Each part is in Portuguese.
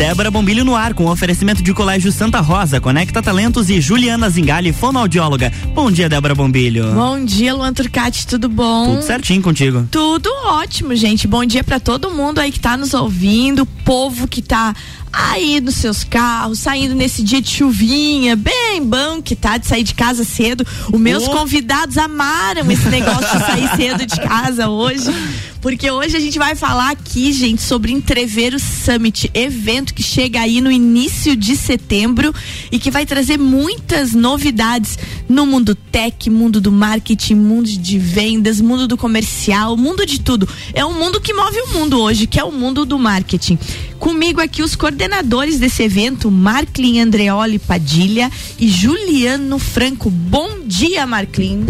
Débora Bombilho no ar com oferecimento de Colégio Santa Rosa, Conecta Talentos e Juliana Zingali, fonoaudióloga. Bom dia, Débora Bombilho. Bom dia, Luan Turcati, tudo bom? Tudo certinho contigo. Tudo ótimo, gente. Bom dia para todo mundo aí que tá nos ouvindo, povo que tá aí nos seus carros, saindo nesse dia de chuvinha, bem bom que tá de sair de casa cedo. Os meus oh. convidados amaram esse negócio de sair cedo de casa hoje. Porque hoje a gente vai falar aqui, gente, sobre Entreveiro Summit, evento que chega aí no início de setembro e que vai trazer muitas novidades no mundo tech, mundo do marketing, mundo de vendas, mundo do comercial, mundo de tudo. É um mundo que move o mundo hoje, que é o mundo do marketing. Comigo aqui os coordenadores desse evento, Marklin Andreoli Padilha e Juliano Franco. Bom dia, Marklin.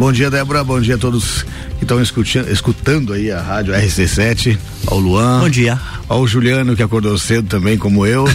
Bom dia, Débora. Bom dia a todos que estão escutando aí a rádio RC7, ao Luan. Bom dia. Ao Juliano, que acordou cedo também, como eu.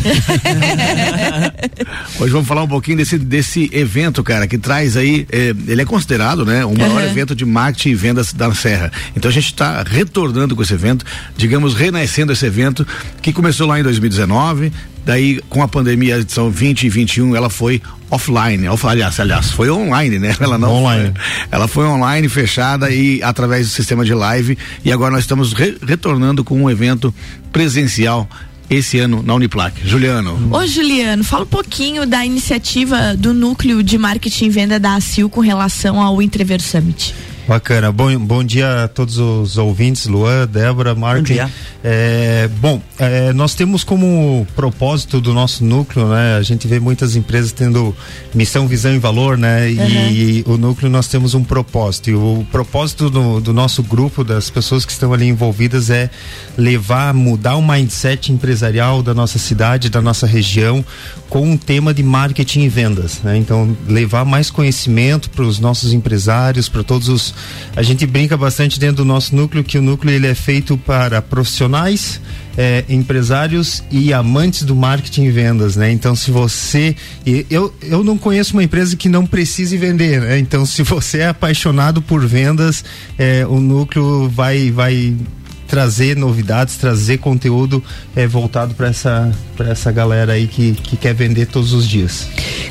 Hoje vamos falar um pouquinho desse, desse evento, cara, que traz aí, eh, ele é considerado, né, o maior uhum. evento de marketing e vendas da Serra. Então a gente está retornando com esse evento, digamos, renascendo esse evento, que começou lá em 2019, Daí, com a pandemia, a edição 20 e 21, ela foi offline. Off, aliás, aliás, foi online, né? Ela não online. Foi, ela foi online, fechada e através do sistema de live. E agora nós estamos re retornando com um evento presencial esse ano na Uniplac. Juliano. Ô Juliano, fala um pouquinho da iniciativa do núcleo de marketing e venda da ACIL com relação ao Entrever Summit. Bacana. Bom, bom dia a todos os ouvintes, Luan, Débora, Marco. Bom dia. É, bom, é, nós temos como propósito do nosso núcleo, né? A gente vê muitas empresas tendo missão, visão e valor, né? Uhum. E, e, o núcleo nós temos um propósito. E o propósito do, do, nosso grupo, das pessoas que estão ali envolvidas, é levar, mudar o mindset empresarial da nossa cidade, da nossa região, com um tema de marketing e vendas, né? Então, levar mais conhecimento para os nossos empresários, para todos os a gente brinca bastante dentro do nosso núcleo que o núcleo ele é feito para profissionais, é, empresários e amantes do marketing e vendas, né? Então, se você. Eu, eu não conheço uma empresa que não precise vender, né? Então, se você é apaixonado por vendas, é, o núcleo vai, vai trazer novidades, trazer conteúdo é, voltado para essa, essa galera aí que, que quer vender todos os dias.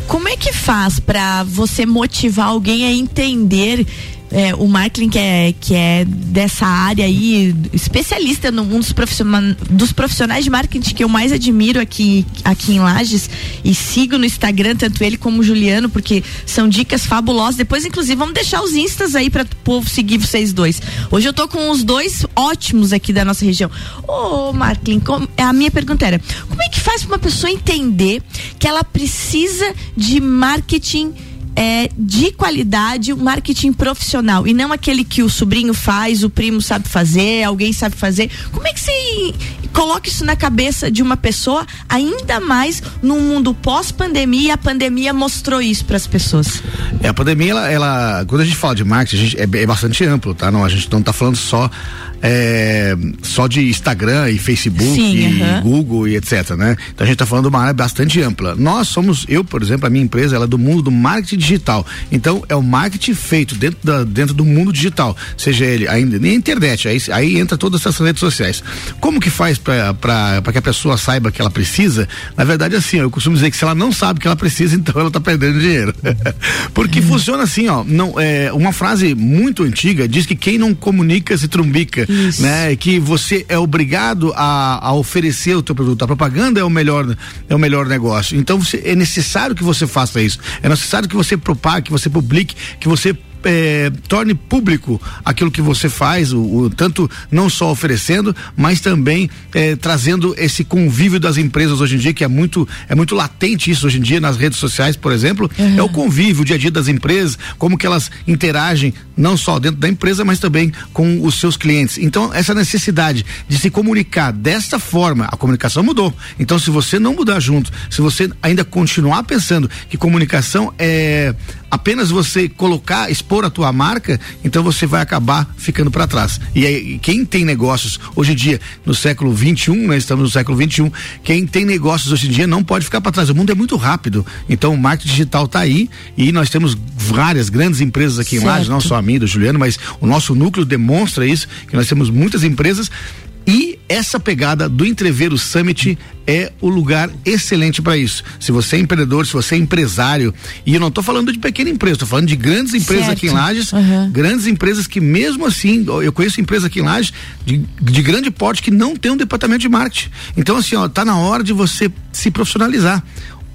Como é que faz para você motivar alguém a entender é, o Marklin, que é, que é dessa área aí, especialista num um dos, profissionais, dos profissionais de marketing que eu mais admiro aqui, aqui em Lages e sigo no Instagram, tanto ele como o Juliano, porque são dicas fabulosas. Depois, inclusive, vamos deixar os instas aí para o povo seguir vocês dois. Hoje eu tô com os dois ótimos aqui da nossa região. Ô, Marklin, a minha pergunta era: como é que faz para uma pessoa entender que ela precisa de marketing? É, de qualidade, o marketing profissional e não aquele que o sobrinho faz, o primo sabe fazer, alguém sabe fazer. Como é que você coloca isso na cabeça de uma pessoa, ainda mais num mundo pós-pandemia? A pandemia mostrou isso para as pessoas. É, a pandemia, ela, ela, quando a gente fala de marketing, gente, é, é bastante amplo, tá? Não, a gente não está falando só é, só de Instagram e Facebook Sim, e uh -huh. Google e etc, né? Então a gente está falando de uma área bastante ampla. Nós somos, eu, por exemplo, a minha empresa, ela é do mundo do marketing digital. Então é o marketing feito dentro, da, dentro do mundo digital, seja ele ainda nem internet, aí, aí entra todas essas redes sociais. Como que faz para que a pessoa saiba que ela precisa? Na verdade, assim, eu costumo dizer que se ela não sabe que ela precisa, então ela está perdendo dinheiro. Porque uhum. funciona assim, ó. Não, é, uma frase muito antiga diz que quem não comunica se trumbica. Isso. né? Que você é obrigado a, a oferecer o teu produto. A propaganda é o melhor é o melhor negócio. Então você, é necessário que você faça isso. É necessário que você propague, que você publique, que você é, torne público aquilo que você faz, o, o, tanto não só oferecendo, mas também é, trazendo esse convívio das empresas hoje em dia, que é muito, é muito latente isso hoje em dia nas redes sociais, por exemplo, uhum. é o convívio, o dia a dia das empresas, como que elas interagem, não só dentro da empresa, mas também com os seus clientes. Então, essa necessidade de se comunicar desta forma, a comunicação mudou. Então, se você não mudar junto, se você ainda continuar pensando que comunicação é apenas você colocar, expor a tua marca, então você vai acabar ficando para trás. E aí, quem tem negócios hoje em dia, no século 21, nós estamos no século 21, quem tem negócios hoje em dia não pode ficar para trás. O mundo é muito rápido. Então o marketing digital está aí e nós temos várias grandes empresas aqui certo. em Lages, não só a minha, do Juliano, mas o nosso núcleo demonstra isso, que nós temos muitas empresas E essa pegada do Entreveiro Summit é o lugar excelente para isso. Se você é empreendedor, se você é empresário, e eu não estou falando de pequena empresa, estou falando de grandes empresas certo. aqui em Lages, uhum. grandes empresas que mesmo assim, eu conheço empresas aqui em Lages de, de grande porte que não tem um departamento de marketing. Então assim, ó, tá na hora de você se profissionalizar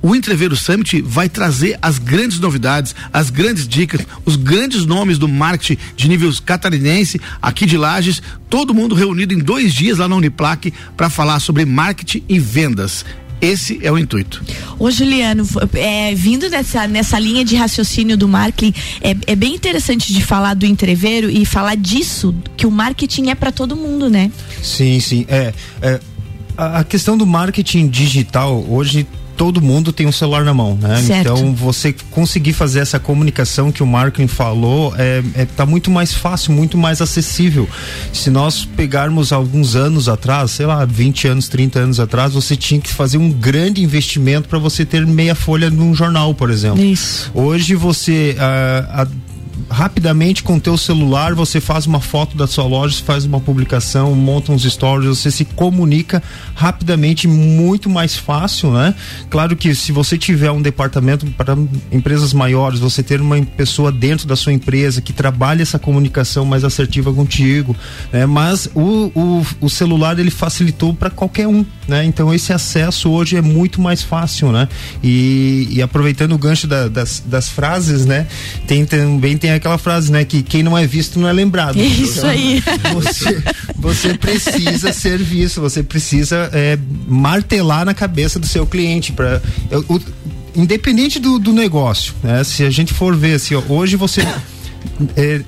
o Entreveiro Summit vai trazer as grandes novidades, as grandes dicas, os grandes nomes do marketing de nível catarinense, aqui de Lages, todo mundo reunido em dois dias lá na Uniplac para falar sobre marketing e vendas. Esse é o intuito. Ô Juliano, é, vindo dessa, nessa linha de raciocínio do marketing, é, é bem interessante de falar do entreveiro e falar disso, que o marketing é para todo mundo, né? Sim, sim. É, é a questão do marketing digital hoje todo mundo tem um celular na mão, né? Certo. Então você conseguir fazer essa comunicação que o marketing falou é, é tá muito mais fácil, muito mais acessível. Se nós pegarmos alguns anos atrás, sei lá, 20 anos, 30 anos atrás, você tinha que fazer um grande investimento para você ter meia folha num jornal, por exemplo. Isso. Hoje você uh, rapidamente com teu celular você faz uma foto da sua loja, faz uma publicação, monta uns stories, você se comunica rapidamente, muito mais fácil, né? Claro que se você tiver um departamento para empresas maiores, você ter uma pessoa dentro da sua empresa que trabalha essa comunicação mais assertiva contigo, né? Mas o, o, o celular ele facilitou para qualquer um, né? Então esse acesso hoje é muito mais fácil, né? E, e aproveitando o gancho da, das, das frases, né? Tem também tem aquela frase, né? Que quem não é visto não é lembrado. Isso então, aí. Você, você precisa ser visto, você precisa é, martelar na cabeça do seu cliente para independente do, do negócio, né? Se a gente for ver, assim, ó, hoje você é,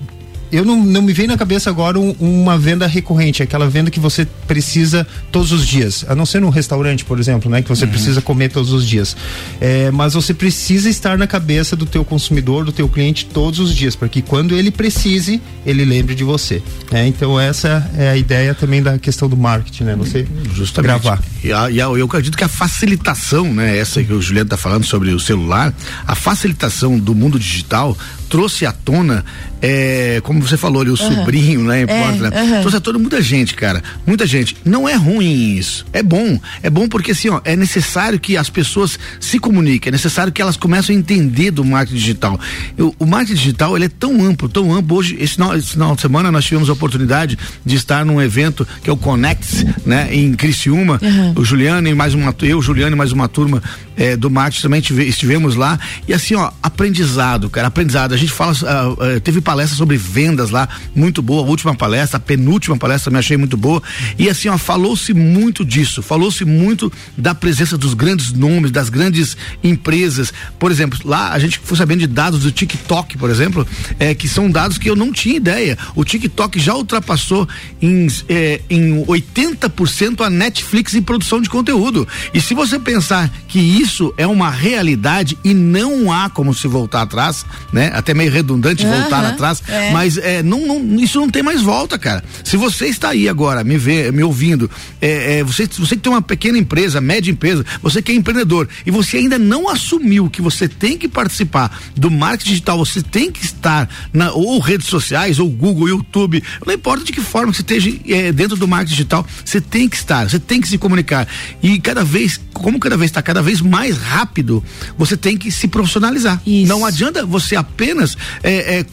eu não, não me vem na cabeça agora um, uma venda recorrente, aquela venda que você precisa todos os dias, a não ser num restaurante, por exemplo, né, que você uhum. precisa comer todos os dias. É, mas você precisa estar na cabeça do teu consumidor, do teu cliente todos os dias, para que quando ele precise, ele lembre de você. É, então essa é a ideia também da questão do marketing, né? Você Justamente. gravar. E, a, e a, eu acredito que a facilitação, né, essa que o Juliano está falando sobre o celular, a facilitação do mundo digital trouxe à tona, é, como você falou ali, o uhum. sobrinho, né? Importa, é, né? Uhum. Trouxe à tona muita gente, cara. Muita gente. Não é ruim isso. É bom. É bom porque assim, ó, é necessário que as pessoas se comuniquem, é necessário que elas comecem a entender do marketing digital. Eu, o marketing digital, ele é tão amplo, tão amplo. Hoje, esse final, esse final de semana, nós tivemos a oportunidade de estar num evento que é o Connect, né? Em Criciúma. Uhum. O Juliano e mais uma, eu, Juliano e mais uma turma é, do marketing também tive, estivemos lá. E assim, ó, aprendizado, cara, aprendizado. A gente fala, uh, uh, teve palestra sobre vendas lá, muito boa, a última palestra, a penúltima palestra me achei muito boa. E assim, ó, falou-se muito disso, falou-se muito da presença dos grandes nomes, das grandes empresas. Por exemplo, lá a gente foi sabendo de dados do TikTok, por exemplo, é, que são dados que eu não tinha ideia. O TikTok já ultrapassou em, é, em 80% a Netflix em produção de conteúdo. E se você pensar que isso é uma realidade e não há como se voltar atrás, né? Até meio redundante uhum, voltar atrás, é. mas é, não, não, isso não tem mais volta, cara. Se você está aí agora, me vê, me ouvindo, é, é, você, você que tem uma pequena empresa, média empresa, você que é empreendedor e você ainda não assumiu que você tem que participar do marketing digital, você tem que estar na ou redes sociais, ou Google, YouTube, não importa de que forma você esteja é, dentro do marketing digital, você tem que estar, você tem que se comunicar. E cada vez, como cada vez está cada vez mais rápido, você tem que se profissionalizar. Isso. Não adianta você apenas é, é,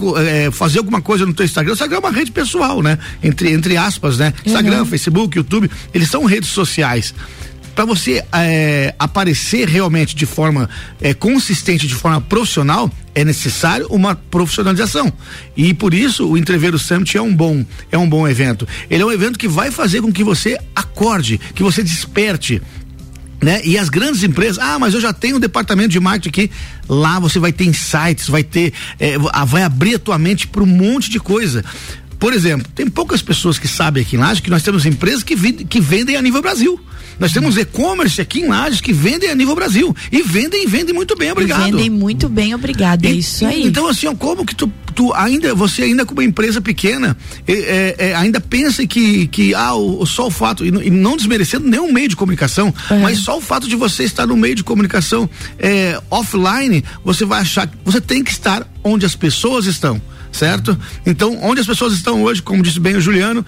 é, fazer alguma coisa no teu Instagram. O Instagram é uma rede pessoal, né? Entre, entre aspas, né? Instagram, uhum. Facebook, YouTube, eles são redes sociais para você é, aparecer realmente de forma é, consistente, de forma profissional, é necessário uma profissionalização. E por isso o Entreveiro Summit é um bom, é um bom evento. Ele é um evento que vai fazer com que você acorde, que você desperte né? E as grandes empresas, ah, mas eu já tenho um departamento de marketing aqui. Lá você vai ter insights, vai ter, é, vai abrir a tua mente para um monte de coisa. Por exemplo, tem poucas pessoas que sabem aqui em Laje que nós temos empresas que, que vendem a nível Brasil. Nós temos e-commerce aqui em Lages que vendem a nível Brasil. E vendem, vendem muito bem, obrigado. E vendem muito bem, obrigado. É isso aí. Então, assim, como que tu, tu ainda, você ainda com uma empresa pequena, é, é, ainda pensa que, que ah, o, só o fato, e, e não desmerecendo nenhum meio de comunicação, uhum. mas só o fato de você estar no meio de comunicação é, offline, você vai achar que você tem que estar onde as pessoas estão certo? Então, onde as pessoas estão hoje, como disse bem o Juliano,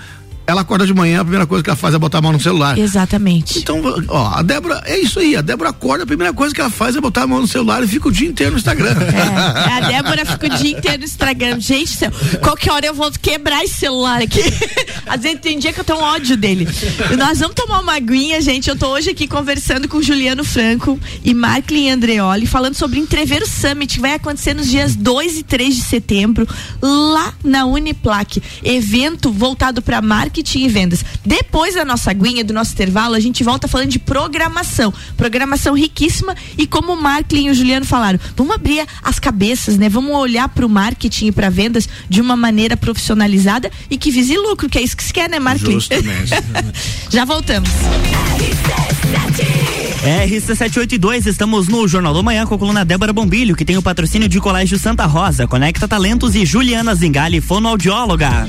ela acorda de manhã, a primeira coisa que ela faz é botar a mão no celular. Exatamente. Então, ó, a Débora, é isso aí, a Débora acorda, a primeira coisa que ela faz é botar a mão no celular e fica o dia inteiro no Instagram. É, a Débora fica o dia inteiro no Instagram. Gente, céu, qualquer hora eu vou quebrar esse celular aqui. Às vezes tem dia que eu tenho ódio dele. E nós vamos tomar uma aguinha, gente. Eu tô hoje aqui conversando com Juliano Franco e Marklin Andreoli, falando sobre o Entreveiro Summit, que vai acontecer nos dias 2 e 3 de setembro, lá na Uniplac. Evento voltado para marketing e vendas. Depois da nossa aguinha, do nosso intervalo, a gente volta falando de programação. Programação riquíssima e como o Marklin e o Juliano falaram, vamos abrir as cabeças, né? Vamos olhar para o marketing e para vendas de uma maneira profissionalizada e que vise lucro, que é isso que se quer, né, Marklin? Justamente. Já voltamos. RC782, estamos no Jornal do Manhã com a coluna Débora Bombilho, que tem o patrocínio de Colégio Santa Rosa, Conecta Talentos e Juliana Zingali, fonoaudióloga.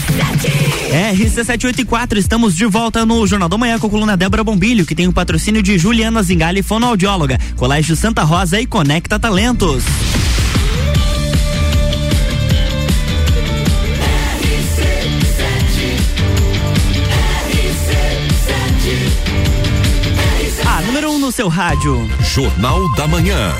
RC784, estamos de volta no Jornal da Manhã com a coluna Débora Bombilho, que tem o patrocínio de Juliana Zingali, fonoaudióloga, Colégio Santa Rosa e Conecta Talentos. A número 1 um no seu rádio. Jornal da Manhã.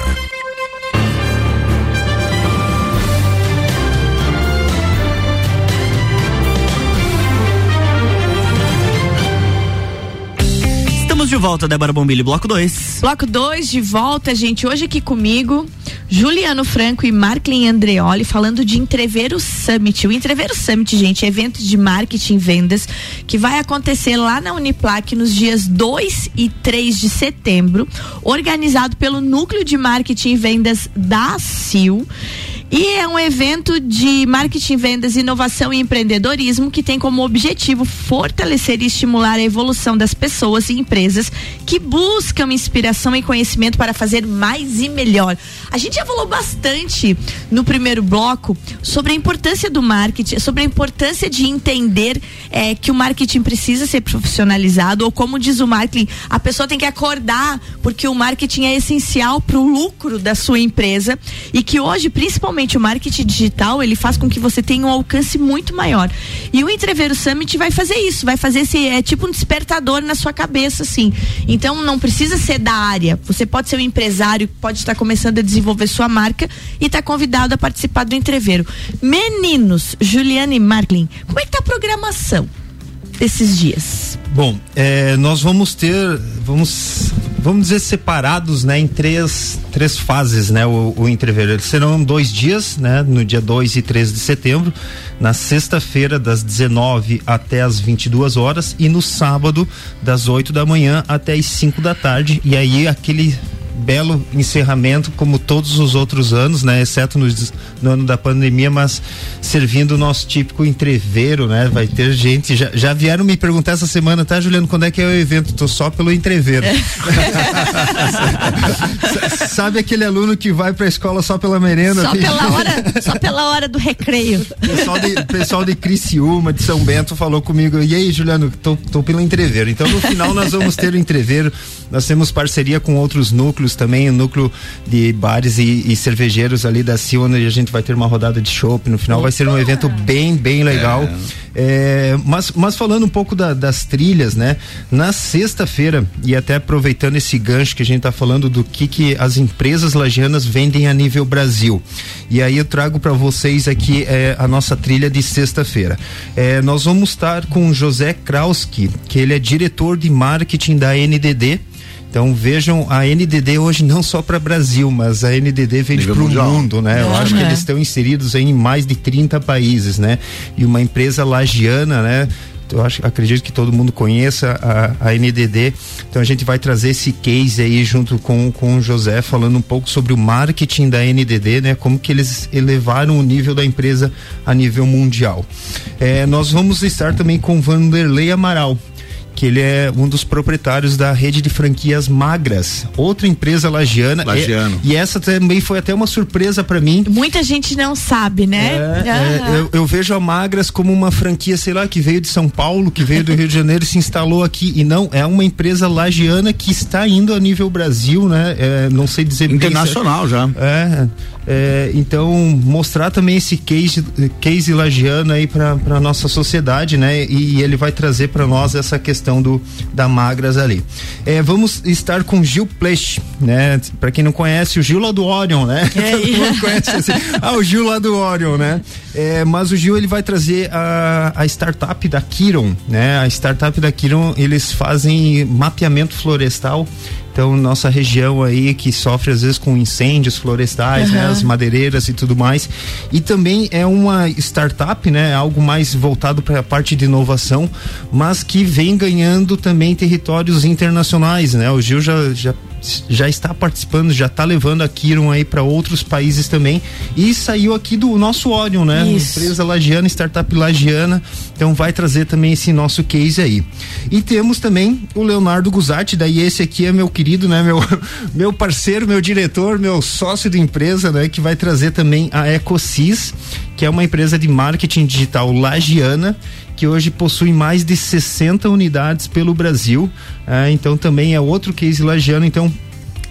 De volta, Débora Bombilho, bloco 2. Bloco 2 de volta, gente. Hoje aqui comigo, Juliano Franco e Marklin Andreoli falando de Entreveiro Summit. O Entreveiro Summit, gente, é evento de marketing e vendas que vai acontecer lá na Uniplac nos dias 2 e 3 de setembro, organizado pelo Núcleo de Marketing e Vendas da CIL. E é um evento de marketing, vendas, inovação e empreendedorismo que tem como objetivo fortalecer e estimular a evolução das pessoas e empresas que buscam inspiração e conhecimento para fazer mais e melhor. A gente já falou bastante no primeiro bloco sobre a importância do marketing, sobre a importância de entender é, que o marketing precisa ser profissionalizado, ou como diz o marketing, a pessoa tem que acordar, porque o marketing é essencial para o lucro da sua empresa e que hoje, principalmente, realmente o marketing digital ele faz com que você tenha um alcance muito maior. E o Entreveiro Summit vai fazer isso, vai fazer esse é tipo um despertador na sua cabeça, assim. Então não precisa ser da área. Você pode ser um empresário pode estar começando a desenvolver sua marca e está convidado a participar do Entreveiro. Meninos, Juliane e Marklin, como é que tá a programação desses dias? Bom, é, nós vamos ter, vamos vamos dizer, separados, né, em três, três fases, né, o, o entreveiro. Serão dois dias, né, no dia 2 e 3 de setembro, na sexta-feira, das 19 até as 22 horas, e no sábado, das 8 da manhã até as 5 da tarde. E aí, aquele belo encerramento, como todos os outros anos, né? Exceto no, no, ano da pandemia, mas servindo o nosso típico entreveiro, né? Vai ter gente. Já, já vieram me perguntar essa semana, tá, Juliano, quando é que é o evento? Tô só pelo entreveiro. É. Sabe aquele aluno que vai pra escola só pela merenda? Só pela hora, só pela hora do recreio. Pessoal de, pessoal de Criciúma, de São Bento, falou comigo, e aí, Juliano, tô, tô pelo entreveiro. Então, no final, nós vamos ter o entreveiro. Nós temos parceria com outros núcleos também, o núcleo de bares e, e cervejeiros ali da Sil, onde a gente vai ter uma rodada de chopp no final. Opa. Vai ser um evento bem, bem legal. É. É, mas, mas falando um pouco da, das trilhas, né? Na sexta-feira, e até aproveitando esse gancho que a gente está falando do que, que as empresas lagianas vendem a nível Brasil. E aí eu trago para vocês aqui é, a nossa trilha de sexta-feira. É, nós vamos estar com José Krauski, que ele é diretor de marketing da NDD então vejam a NDD hoje não só para Brasil, mas a NDD vende para o mundo, né? É, Eu acho é. que eles estão inseridos em mais de 30 países, né? E uma empresa lagiana, né? eu acho, acredito que todo mundo conheça a, a, NDD. Então a gente vai trazer esse case aí junto com, com o José, falando um pouco sobre o marketing da NDD, né? Como que eles elevaram o nível da empresa a nível mundial. É, nós vamos estar também com Vanderlei Amaral que ele é um dos proprietários da rede de franquias Magras, outra empresa lagiana. Lagiano. E, e essa também foi até uma surpresa para mim. Muita gente não sabe, né? É, é, eu, eu, vejo a Magras como uma franquia, sei lá, que veio de São Paulo, que veio do Rio de Janeiro e se instalou aqui. E não, é uma empresa lagiana que está indo a nível Brasil, né? É, não sei dizer Internacional já. É, é, então mostrar também esse case, case lagiano aí para nossa sociedade, né? E, e ele vai trazer para nós essa questão do da Magras ali. É, vamos estar com Gil Plech, né? Para quem não conhece, o Gil lá do Orion, né? É, conhece assim. Ah, o Gil lá do Orion, né? É, mas o Gil ele vai trazer a, a startup da Kiron, né? A startup da Kiron, eles fazem mapeamento florestal então, nossa região aí que sofre às vezes com incêndios florestais, uhum. né, as madeireiras e tudo mais. E também é uma startup, né, algo mais voltado para a parte de inovação, mas que vem ganhando também territórios internacionais, né? O Gil já, já já está participando, já está levando a Kiron aí para outros países também e saiu aqui do nosso Orion, né? Isso. Empresa lagiana, startup lagiana, então vai trazer também esse nosso case aí. E temos também o Leonardo Guzatti, daí esse aqui é meu querido, né? Meu, meu parceiro, meu diretor, meu sócio de empresa, né? Que vai trazer também a EcoSys, que é uma empresa de marketing digital lagiana que hoje possui mais de 60 unidades pelo Brasil. É, então também é outro case lagiano. Então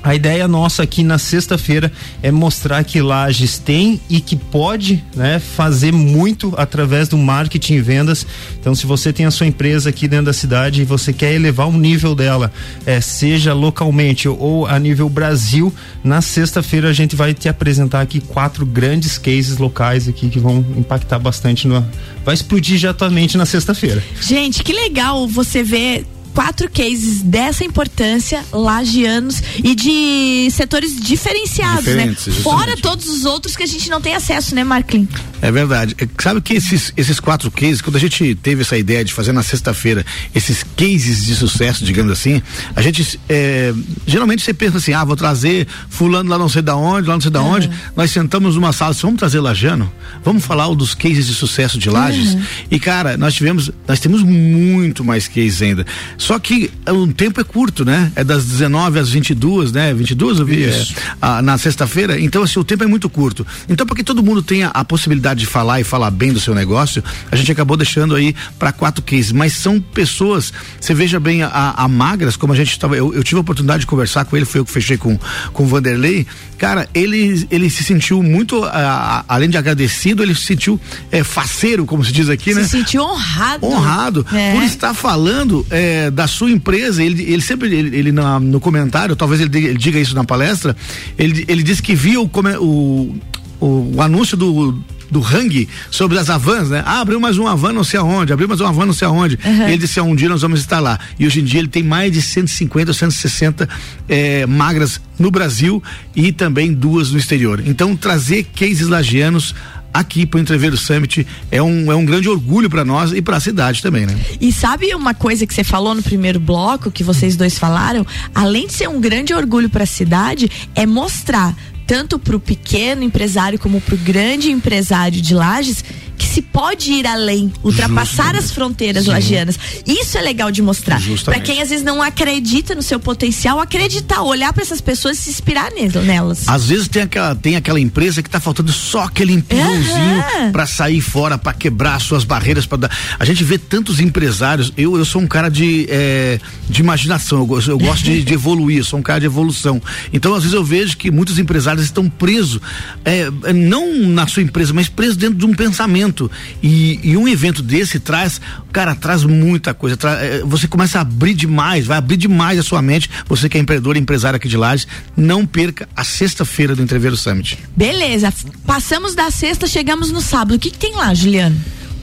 a ideia nossa aqui na sexta-feira é mostrar que Lages tem e que pode né, fazer muito através do marketing e vendas. Então, se você tem a sua empresa aqui dentro da cidade e você quer elevar o nível dela, é, seja localmente ou a nível Brasil, na sexta-feira a gente vai te apresentar aqui quatro grandes cases locais aqui que vão impactar bastante no. Vai explodir já atualmente na sexta-feira. Gente, que legal você ver quatro cases dessa importância, lagianos e de setores diferenciados, né? Diferentes, né? Fora todos os outros que a gente não tem acesso, né, Marklin? É verdade. É, sabe que esses, esses quatro cases, quando a gente teve essa ideia de fazer na sexta-feira esses cases de sucesso, digamos assim, a gente é, geralmente você pensa assim, ah, vou trazer fulano lá não sei da onde, lá não sei da uhum. onde, nós sentamos numa sala, assim, vamos trazer Lajano, vamos falar dos cases de sucesso de Lages uhum. e cara, nós tivemos, nós temos muito mais cases ainda. Só que o tempo é curto, né? É das 19 às 22, né? 22 eu vi é, a, na sexta-feira. Então, assim, o tempo é muito curto. Então, para que todo mundo tenha a possibilidade de falar e falar bem do seu negócio, a gente acabou deixando aí para quatro cases. Mas são pessoas, você veja bem, a, a Magras, como a gente estava. Eu, eu, tive a oportunidade de conversar com ele, foi eu que fechei com, com o Vanderlei. Cara, ele, ele se sentiu muito, a, além de agradecido, ele se sentiu é, faceiro, como se diz aqui, né? Se sentiu honrado. Honrado é. por estar falando é, da sua empresa, ele, ele sempre, ele, ele na, no comentário, talvez ele, ele, diga isso na palestra, ele, ele disse que via o, o, o, o anúncio do do Hang sobre as avans, né? Ah, abriu mais uma van não sei aonde, abriu mais uma van não sei aonde. Uhum. Ele disse: ah, um dia nós vamos estar lá. E hoje em dia ele tem mais de 150 ou 160 eh, magras no Brasil e também duas no exterior. Então, trazer cases lagianos aqui para o Entreveiro Summit é um, é um grande orgulho para nós e para a cidade também, né? E sabe uma coisa que você falou no primeiro bloco, que vocês dois falaram? Além de ser um grande orgulho para a cidade, é mostrar tanto para o pequeno empresário como para o grande empresário de Lages que se pode ir além, ultrapassar as fronteiras Sim. lagianas. Isso é legal de mostrar. Para quem às vezes não acredita no seu potencial, acreditar, olhar para essas pessoas e se inspirar nelas. Às vezes tem aquela, tem aquela empresa que está faltando só aquele empurrãozinho uhum. para sair fora, para quebrar suas barreiras, para dar. A gente vê tantos empresários. Eu, eu sou um cara de, é, de imaginação, eu, eu gosto de, de, evoluir, eu sou um cara de evolução. Então, às vezes, eu vejo que muitos empresários estão presos, é, não na sua empresa, mas presos dentro de um pensamento evento e, e, um evento desse traz, cara, traz muita coisa. Tra, é, você começa a abrir demais, vai abrir demais a sua mente. Você que é empreendedor e empresário aqui de Lages, não perca a sexta-feira do Entreveiro Summit. Beleza, passamos da sexta, chegamos no sábado. O que, que tem lá, Juliano?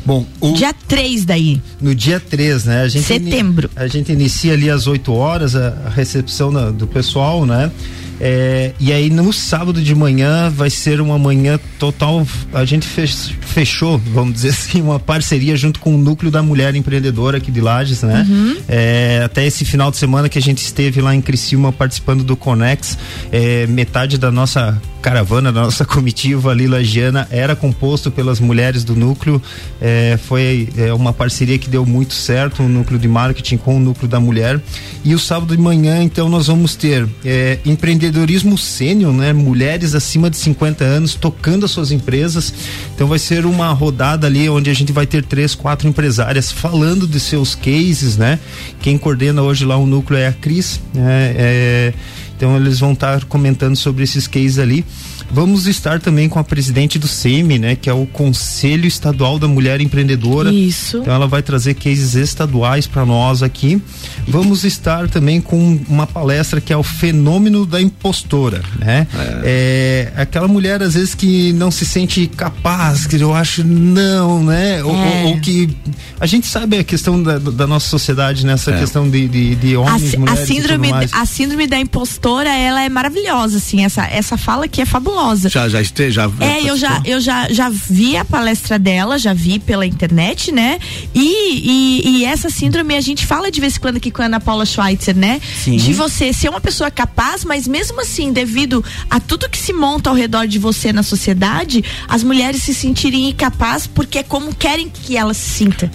Bom, o, dia 3 daí. No dia 3, né? A gente Setembro. a gente inicia ali às 8 horas a, a recepção da, do pessoal, né? É, e aí no sábado de manhã vai ser uma manhã total. A gente fechou, vamos dizer assim, uma parceria junto com o núcleo da mulher empreendedora aqui de Lages, né? Uhum. É, até esse final de semana que a gente esteve lá em Criciúma participando do Conex, é, metade da nossa caravana, da nossa comitiva ali lagiana era composto pelas mulheres do núcleo. É, foi é, uma parceria que deu muito certo, o núcleo de marketing com o núcleo da mulher. E o sábado de manhã, então, nós vamos ter é, empreendedorismo sênior, né? Mulheres acima de 50 anos tocando as suas empresas. Então vai ser uma rodada ali onde a gente vai ter três, quatro empresárias falando de seus cases, né? Quem coordena hoje lá o núcleo é a Cris, né? É, então eles vão estar comentando sobre esses cases ali. Vamos estar também com a presidente do SEMI, né, que é o Conselho Estadual da Mulher Empreendedora. Isso. Então ela vai trazer cases estaduais para nós aqui. Vamos estar também com uma palestra que é o fenômeno da impostora, né? É. é aquela mulher às vezes que não se sente capaz, que eu acho não, né? Ou, é. ou, ou que a gente sabe a questão da, da nossa sociedade nessa é. questão de, de, de homens, a, mulheres a síndrome, a síndrome da impostora, ela é maravilhosa, assim. Essa essa fala que é fabulosa fabulosa. Já, já esteja. É, eu já, eu já, já vi a palestra dela, já vi pela internet, né? E, e, e, essa síndrome a gente fala de vez em quando aqui com a Ana Paula Schweitzer, né? Sim. De você ser uma pessoa capaz, mas mesmo assim, devido a tudo que se monta ao redor de você na sociedade, as mulheres se sentirem incapazes porque é como querem que ela se sinta.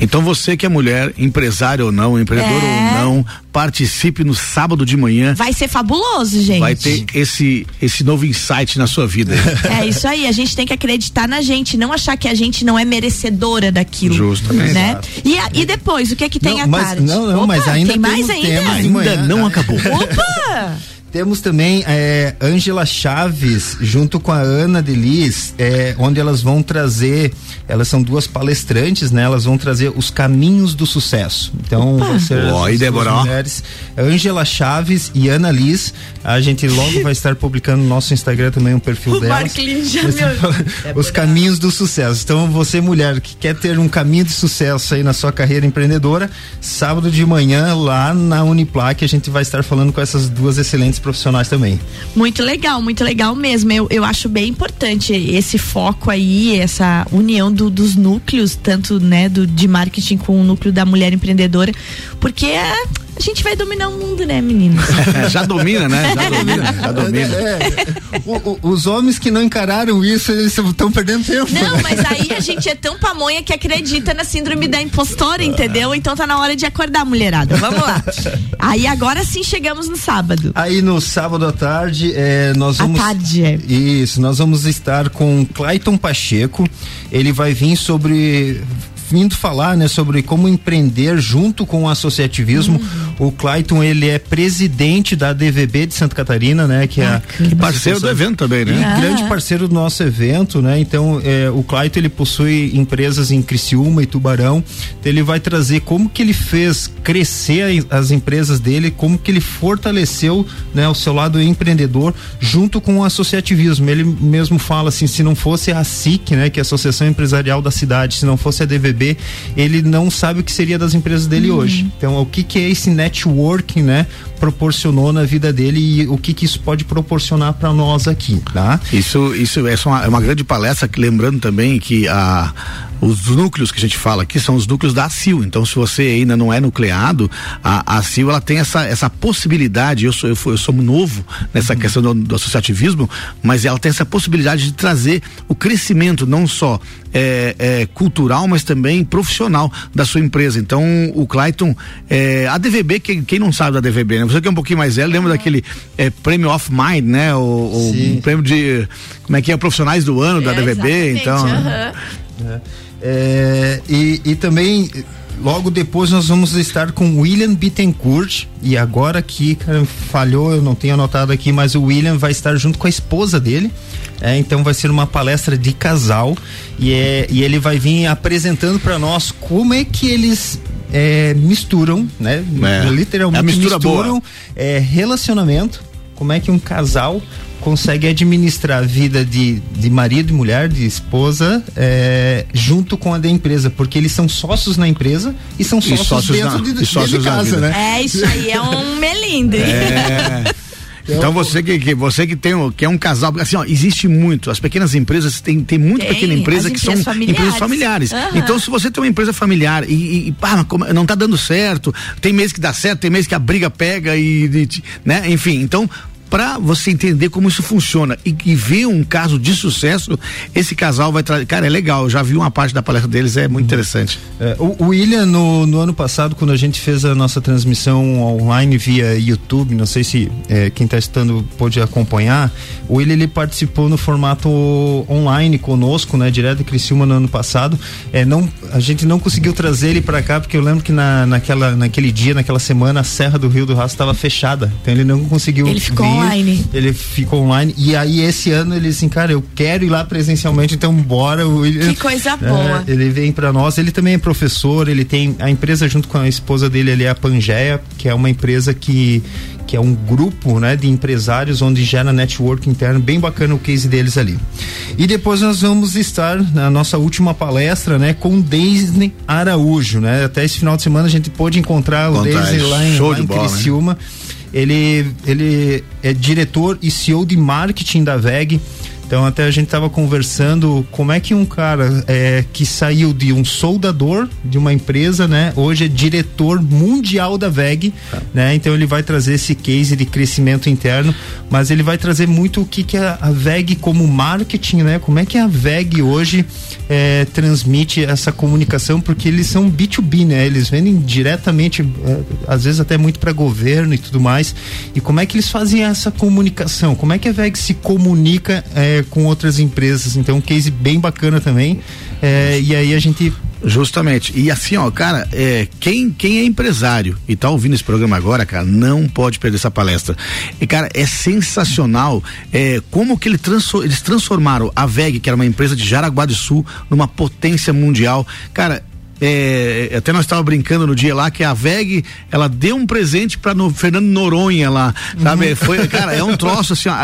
Então você que é mulher, empresária ou não, empreendedor é... ou não, participe no sábado de manhã. Vai ser fabuloso, gente. Vai ter esse, esse novo insight na sua vida. É isso aí, a gente tem que acreditar na gente, não achar que a gente não é merecedora daquilo. Justamente. Né? E, a, e depois, o que é que tem não, a mas, tarde? Não, não, Opa, mas ainda tem mais ainda? Ainda não acabou. Opa! Temos também é, Ângela Chaves, junto com a Ana Delis, é, onde elas vão trazer, elas são duas palestrantes, né? Elas vão trazer os caminhos do sucesso. Então, ser Oi, Débora. mulheres, Ângela Chaves e Ana Liz. A gente logo vai estar publicando no nosso Instagram também um perfil o delas. Já meu... os caminhos do sucesso. Então, você mulher que quer ter um caminho de sucesso aí na sua carreira empreendedora, sábado de manhã lá na Uniplac a gente vai estar falando com essas duas excelentes profissionais também. Muito legal, muito legal mesmo. Eu, eu acho bem importante esse foco aí, essa união do, dos núcleos, tanto né, do, de marketing com o núcleo da mulher empreendedora, porque é, a gente vai dominar o mundo, né, meninos? já domina, né? Já domina, já domina. É, é. O, o, os homens que não encararam isso, eles estão perdendo tempo. Não, mas aí a gente é tão pamonha que acredita na síndrome da impostora, entendeu? Então tá na hora de acordar, mulherada. Vamos lá. Aí agora sim chegamos no sábado. Aí no sábado à tarde, é, nós vamos. À tarde, é. Isso, nós vamos estar com Clayton Pacheco. Ele vai vir sobre ouvindo falar, né, sobre como empreender junto com o associativismo. Uhum. O Clayton, ele é presidente da DVB de Santa Catarina, né, que ah, é que parceiro do evento também, né? Ah. Grande parceiro do nosso evento, né? Então, é, o Clayton ele possui empresas em Criciúma e Tubarão. Então, ele vai trazer como que ele fez crescer as empresas dele, como que ele fortaleceu, né, o seu lado empreendedor junto com o associativismo. Ele mesmo fala assim, se não fosse a SIC, né, que é a Associação Empresarial da Cidade, se não fosse a DVB, ele não sabe o que seria das empresas dele uhum. hoje. Então, o que que é esse networking, né, proporcionou na vida dele e o que que isso pode proporcionar para nós aqui, tá? Isso, isso é uma, é uma grande palestra, que, lembrando também que a os núcleos que a gente fala aqui são os núcleos da ACIL. Então, se você ainda não é nucleado, a, a ACIL ela tem essa, essa possibilidade. Eu sou, eu, eu sou novo nessa uhum. questão do, do, associativismo, mas ela tem essa possibilidade de trazer o crescimento, não só é, é, cultural, mas também profissional da sua empresa. Então, o Clayton, é, a DVB, quem, quem, não sabe da DVB, né? Você que é um pouquinho mais velho, lembra daquele é, prêmio Off Mind, né? O, o prêmio de, como é que é, profissionais do ano da DVB, então. Uhum. É, e, e também logo depois nós vamos estar com William Bittencourt e agora cara, falhou, eu não tenho anotado aqui, mas o William vai estar junto com a esposa dele. É, então vai ser uma palestra de casal e, é, e ele vai vir apresentando para nós como é que eles é, misturam, né? É. Literalmente misturam é, relacionamento, como é que um casal consegue administrar a vida de, de marido e mulher, de esposa, é, junto com a da empresa, porque eles são sócios na empresa e são sócios, e sócios dentro, na, de, dentro de casa, né? É, isso aí é um melindre. É. Então você que, que, você que tem que é um casal, assim, ó, existe muito. As pequenas empresas tem tem muita tem, pequena empresa que são familiares. empresas familiares. Uhum. Então se você tem uma empresa familiar e, e, e pá, não está dando certo, tem mês que dá certo, tem mês que a briga pega e, e né? Enfim, então para você entender como isso funciona e, e, ver um caso de sucesso, esse casal vai trazer. Cara, é legal. Eu já vi uma parte da palestra deles, é muito interessante. É, o, o, William, no, no, ano passado, quando a gente fez a nossa transmissão online via YouTube, não sei se é, quem está estando pôde acompanhar, o William ele participou no formato online conosco, né, direto de Criciúma no ano passado. É, não, a gente não conseguiu trazer ele para cá, porque eu lembro que na, naquela, naquele dia, naquela semana, a Serra do Rio do Rastro estava fechada. Então ele não conseguiu. Ele ficou vir online. Ele ficou online. E aí, esse ano, ele assim, cara, eu quero ir lá presencialmente, então bora. Ele, que coisa boa. É, ele vem para nós. Ele também é professor, ele tem a empresa junto com a esposa dele, ele é a Pangeia, que é uma empresa que que é um grupo né, de empresários onde gera network interno, bem bacana o case deles ali. E depois nós vamos estar na nossa última palestra né, com Deisne Araújo. Né? Até esse final de semana a gente pôde encontrar o Deisne lá em, lá em bola, Criciúma. Né? Ele, ele é diretor e CEO de marketing da VEG. Então até a gente estava conversando como é que um cara é, que saiu de um soldador de uma empresa, né, hoje é diretor mundial da VEG, tá. né? Então ele vai trazer esse case de crescimento interno, mas ele vai trazer muito o que que a, a VEG como marketing, né? Como é que a VEG hoje é, transmite essa comunicação, porque eles são B2B, né? Eles vendem diretamente, é, às vezes até muito para governo e tudo mais. E como é que eles fazem essa comunicação? Como é que a VEG se comunica é, com outras empresas. Então, um case bem bacana também. É, e aí a gente Justamente. E assim, ó, cara, é, quem, quem é empresário e tá ouvindo esse programa agora, cara, não pode perder essa palestra. E, cara, é sensacional é, como que ele transfor, eles transformaram a VEG, que era uma empresa de Jaraguá do Sul, numa potência mundial. Cara, é, até nós estávamos brincando no dia lá que a VEG ela deu um presente para no Fernando Noronha lá, sabe? Uhum. Foi, cara, é um troço assim, ó,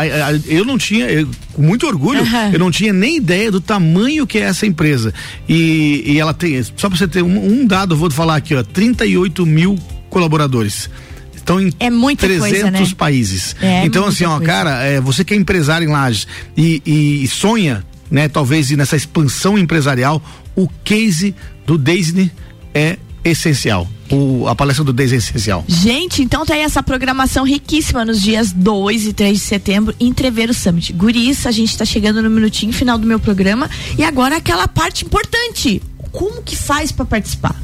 eu não tinha, eu, com muito orgulho, uhum. eu não tinha nem ideia do tamanho que é essa empresa. E, e ela tem, só para você ter um, um, dado, eu vou falar aqui, ó, 38 mil colaboradores estão em é 300 coisa, né? países. É, então, assim, ó, coisa. cara, é, você que é empresário em Lages e, e, sonha, né, talvez nessa expansão empresarial, o case do Disney é essencial. O, a palestra do Disney é essencial. Gente, então tem essa programação riquíssima nos dias 2 e 3 de setembro em Treveiro Summit. Guris, a gente está chegando no minutinho final do meu programa e agora aquela parte importante. Como que faz para participar?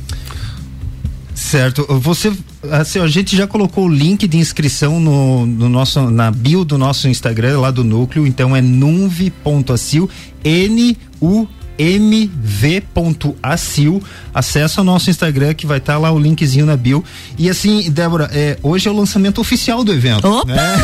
Certo. Você, assim, a gente já colocou o link de inscrição no, no nosso, na bio do nosso Instagram, lá do núcleo, então é nunvi.acil, N-U mv.acil. Acesse o nosso Instagram que vai estar tá lá o linkzinho na bio. E assim, Débora, é, hoje é o lançamento oficial do evento. Opa! Né?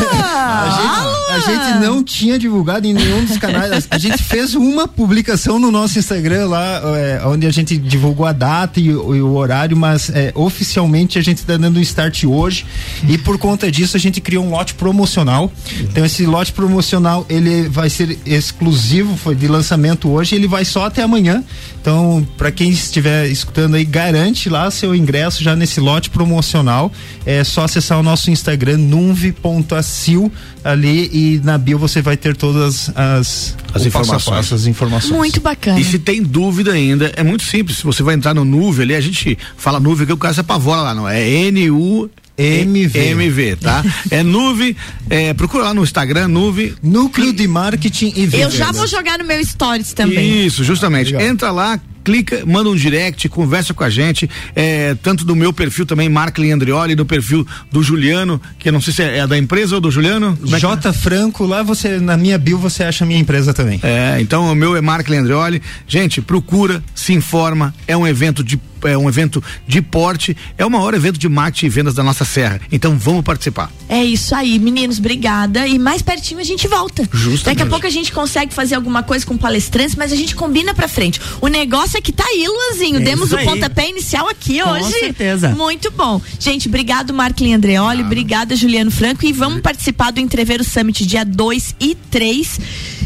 A, gente, a, gente, não tinha divulgado em nenhum dos canais. A gente fez uma publicação no nosso Instagram lá, é, onde a gente divulgou a data e, e o horário, mas é, oficialmente a gente está dando um start hoje. E por conta disso a gente criou um lote promocional. Então esse lote promocional ele vai ser exclusivo, foi de lançamento hoje, ele vai só até amanhã. Então, para quem estiver escutando aí, garante lá seu ingresso já nesse lote promocional. É só acessar o nosso Instagram, nunve.acil ali e na bio você vai ter todas as, as informações. as informações. Muito bacana. E se tem dúvida ainda, é muito simples. Você vai entrar no Nuve ali, a gente fala Nuve que o cara se apavora lá, não. É N-U MV. MV, tá? é Nuve, é, procura lá no Instagram, Nuve. Núcleo de Marketing e Vendas. Eu já vou jogar no meu Stories também. Isso, justamente. Ah, Entra lá, clica, manda um direct, conversa com a gente, é, tanto do meu perfil também, Marklin Andrioli, do perfil do Juliano, que eu não sei se é, é da empresa ou do Juliano. É J é? Franco, lá você, na minha bio, você acha a minha empresa também. É, então o meu é Marklin Andrioli. Gente, procura, se informa, é um evento de é um evento de porte, é o maior evento de marketing e vendas da nossa serra. Então vamos participar. É isso aí, meninos, obrigada. E mais pertinho a gente volta. Justamente. Daqui a pouco a gente consegue fazer alguma coisa com palestrantes, mas a gente combina pra frente. O negócio é que tá aí, Luanzinho. É Demos o aí. pontapé inicial aqui com hoje. Com certeza. Muito bom. Gente, obrigado, Marklin Andreoli. Ah. Obrigada, Juliano Franco. E vamos participar do Entreveiro Summit dia 2 e 3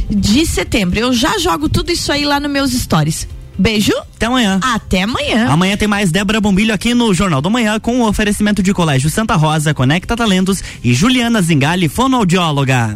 de setembro. Eu já jogo tudo isso aí lá nos meus stories. Beijo. Até amanhã. Até amanhã. Amanhã tem mais Débora Bombilho aqui no Jornal do Manhã com o oferecimento de Colégio Santa Rosa, Conecta Talentos e Juliana Zingali, fonoaudióloga.